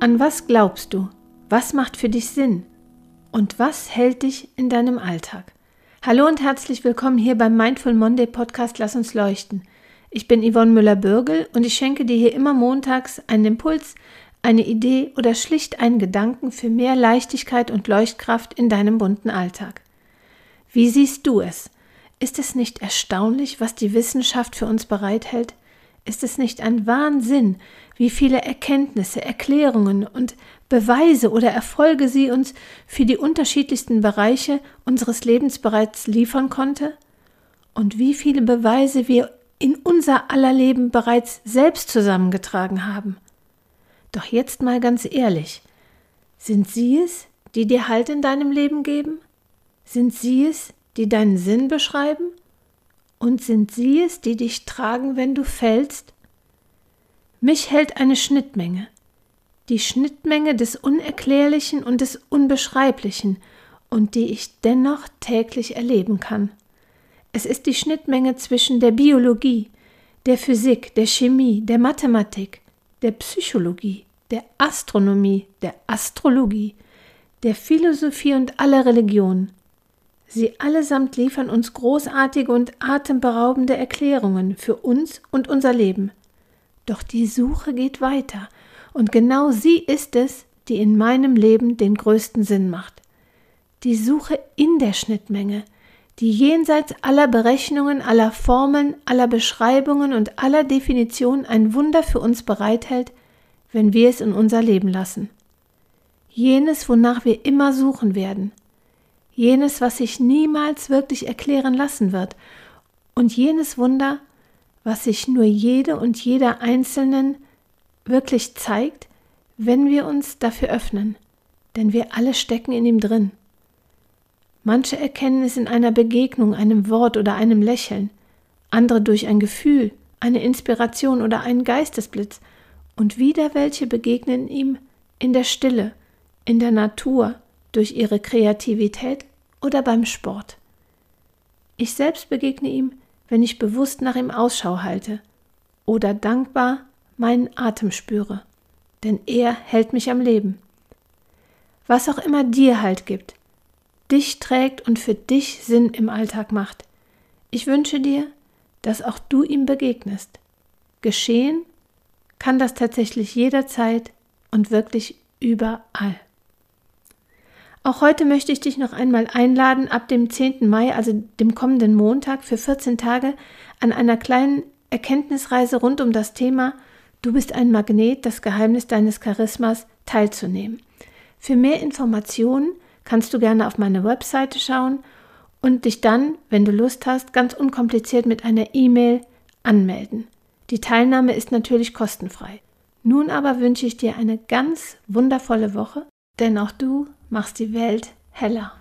An was glaubst du? Was macht für dich Sinn? Und was hält dich in deinem Alltag? Hallo und herzlich willkommen hier beim Mindful Monday Podcast Lass uns leuchten. Ich bin Yvonne Müller-Bürgel und ich schenke dir hier immer montags einen Impuls, eine Idee oder schlicht einen Gedanken für mehr Leichtigkeit und Leuchtkraft in deinem bunten Alltag. Wie siehst du es? Ist es nicht erstaunlich, was die Wissenschaft für uns bereithält? Ist es nicht ein Wahnsinn, wie viele Erkenntnisse, Erklärungen und Beweise oder Erfolge sie uns für die unterschiedlichsten Bereiche unseres Lebens bereits liefern konnte? Und wie viele Beweise wir in unser aller Leben bereits selbst zusammengetragen haben? Doch jetzt mal ganz ehrlich, sind sie es, die dir Halt in deinem Leben geben? Sind sie es, die deinen Sinn beschreiben? Und sind sie es, die dich tragen, wenn du fällst? Mich hält eine Schnittmenge. Die Schnittmenge des Unerklärlichen und des Unbeschreiblichen und die ich dennoch täglich erleben kann. Es ist die Schnittmenge zwischen der Biologie, der Physik, der Chemie, der Mathematik, der Psychologie, der Astronomie, der Astrologie, der Philosophie und aller Religionen, Sie allesamt liefern uns großartige und atemberaubende Erklärungen für uns und unser Leben. Doch die Suche geht weiter, und genau sie ist es, die in meinem Leben den größten Sinn macht. Die Suche in der Schnittmenge, die jenseits aller Berechnungen, aller Formeln, aller Beschreibungen und aller Definitionen ein Wunder für uns bereithält, wenn wir es in unser Leben lassen. Jenes, wonach wir immer suchen werden – jenes, was sich niemals wirklich erklären lassen wird, und jenes Wunder, was sich nur jede und jeder Einzelnen wirklich zeigt, wenn wir uns dafür öffnen, denn wir alle stecken in ihm drin. Manche erkennen es in einer Begegnung, einem Wort oder einem Lächeln, andere durch ein Gefühl, eine Inspiration oder einen Geistesblitz, und wieder welche begegnen ihm in der Stille, in der Natur, durch ihre Kreativität oder beim Sport. Ich selbst begegne ihm, wenn ich bewusst nach ihm Ausschau halte oder dankbar meinen Atem spüre, denn er hält mich am Leben. Was auch immer dir Halt gibt, dich trägt und für dich Sinn im Alltag macht. Ich wünsche dir, dass auch du ihm begegnest. Geschehen kann das tatsächlich jederzeit und wirklich überall. Auch heute möchte ich dich noch einmal einladen, ab dem 10. Mai, also dem kommenden Montag, für 14 Tage an einer kleinen Erkenntnisreise rund um das Thema Du bist ein Magnet, das Geheimnis deines Charismas teilzunehmen. Für mehr Informationen kannst du gerne auf meine Webseite schauen und dich dann, wenn du Lust hast, ganz unkompliziert mit einer E-Mail anmelden. Die Teilnahme ist natürlich kostenfrei. Nun aber wünsche ich dir eine ganz wundervolle Woche, denn auch du machst die Welt heller.